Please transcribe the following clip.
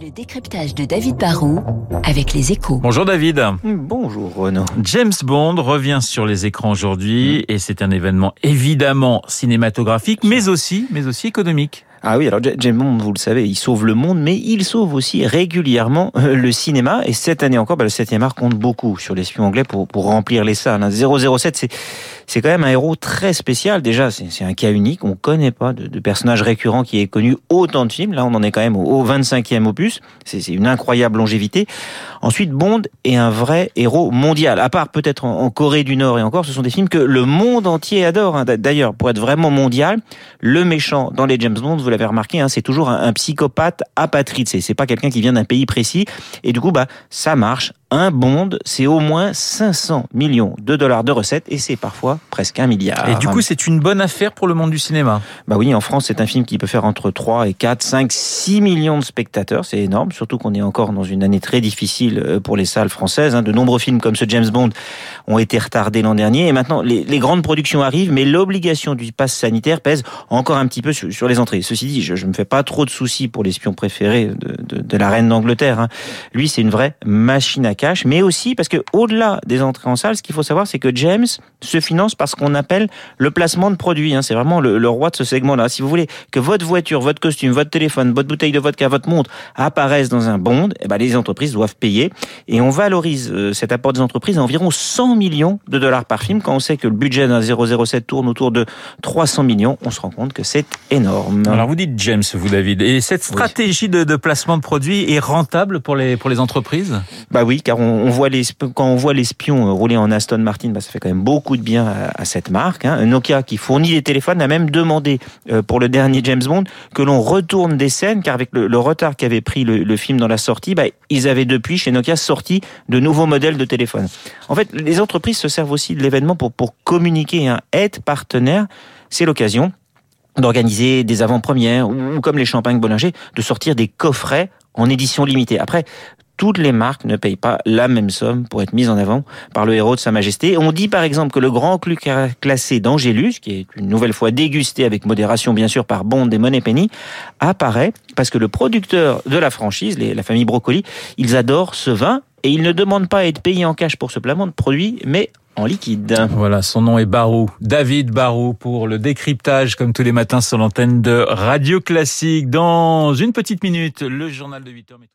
Le décryptage de David Barrault avec les échos. Bonjour David. Bonjour Renaud. James Bond revient sur les écrans aujourd'hui et c'est un événement évidemment cinématographique mais aussi, mais aussi économique. Ah oui, alors James Bond, vous le savez, il sauve le monde, mais il sauve aussi régulièrement euh, le cinéma. Et cette année encore, bah, le 7e art compte beaucoup sur l'espion anglais pour, pour remplir les salles. 007, c'est c'est quand même un héros très spécial. Déjà, c'est un cas unique. On connaît pas de, de, personnage récurrent qui ait connu autant de films. Là, on en est quand même au, 25e opus. C'est une incroyable longévité. Ensuite, Bond est un vrai héros mondial. À part peut-être en, Corée du Nord et encore, ce sont des films que le monde entier adore. Hein. D'ailleurs, pour être vraiment mondial, le méchant dans les James Bond, vous l'avez remarqué, hein, c'est toujours un, un, psychopathe apatride. C'est pas quelqu'un qui vient d'un pays précis. Et du coup, bah, ça marche un bond, c'est au moins 500 millions de dollars de recettes et c'est parfois presque un milliard. Et du coup, c'est une bonne affaire pour le monde du cinéma? Bah oui, en France, c'est un film qui peut faire entre 3 et 4, 5, 6 millions de spectateurs. C'est énorme, surtout qu'on est encore dans une année très difficile euh, pour les salles françaises. Hein. De nombreux films comme ce James Bond ont été retardés l'an dernier et maintenant les, grandes productions arrivent, mais l'obligation du pass sanitaire pèse encore un petit peu sur, les entrées. Ceci dit, je ne me fais pas trop de soucis pour l'espion préféré de, de, la reine d'Angleterre. Hein. Lui, c'est une vraie machine à mais aussi parce que au-delà des entrées en salle, ce qu'il faut savoir, c'est que James se finance par ce qu'on appelle le placement de produits. Hein. C'est vraiment le, roi de ce segment-là. Si vous voulez que votre voiture, votre costume, votre téléphone, votre bouteille de vodka, votre montre apparaissent dans un bond, eh ben, les entreprises doivent payer. Et on valorise euh, cet apport des entreprises à environ 100 millions de dollars par film. Quand on sait que le budget d'un 007 tourne autour de 300 millions, on se rend compte que c'est énorme. Alors vous dites James, vous David, et cette stratégie de, de, placement de produits est rentable pour les, pour les entreprises? Bah oui, car on, voit les, quand on voit l'espion rouler en Aston Martin, bah, ça fait quand même beaucoup de bien à, cette marque. Hein. Nokia qui fournit les téléphones a même demandé euh, pour le dernier James Bond que l'on retourne des scènes, car avec le, retard qu'avait pris le, film dans la sortie, bah, ils avaient depuis chez Nokia sorti de nouveaux modèles de téléphone. En fait, les entreprises se servent aussi de l'événement pour, pour communiquer, hein, être partenaire. C'est l'occasion d'organiser des avant-premières ou comme les champagnes Bollinger, de sortir des coffrets en édition limitée. Après, toutes les marques ne payent pas la même somme pour être mises en avant par le héros de Sa Majesté. On dit par exemple que le grand cru classé d'Angélus, qui est une nouvelle fois dégusté avec modération bien sûr par Bond et Moneypenny, apparaît parce que le producteur de la franchise, la famille Brocoli, ils adorent ce vin et ils ne demandent pas à être payés en cash pour ce placement de produit, mais en liquide. Voilà, son nom est Barou, David Barou pour le décryptage comme tous les matins sur l'antenne de Radio Classique. Dans une petite minute, le journal de 8 h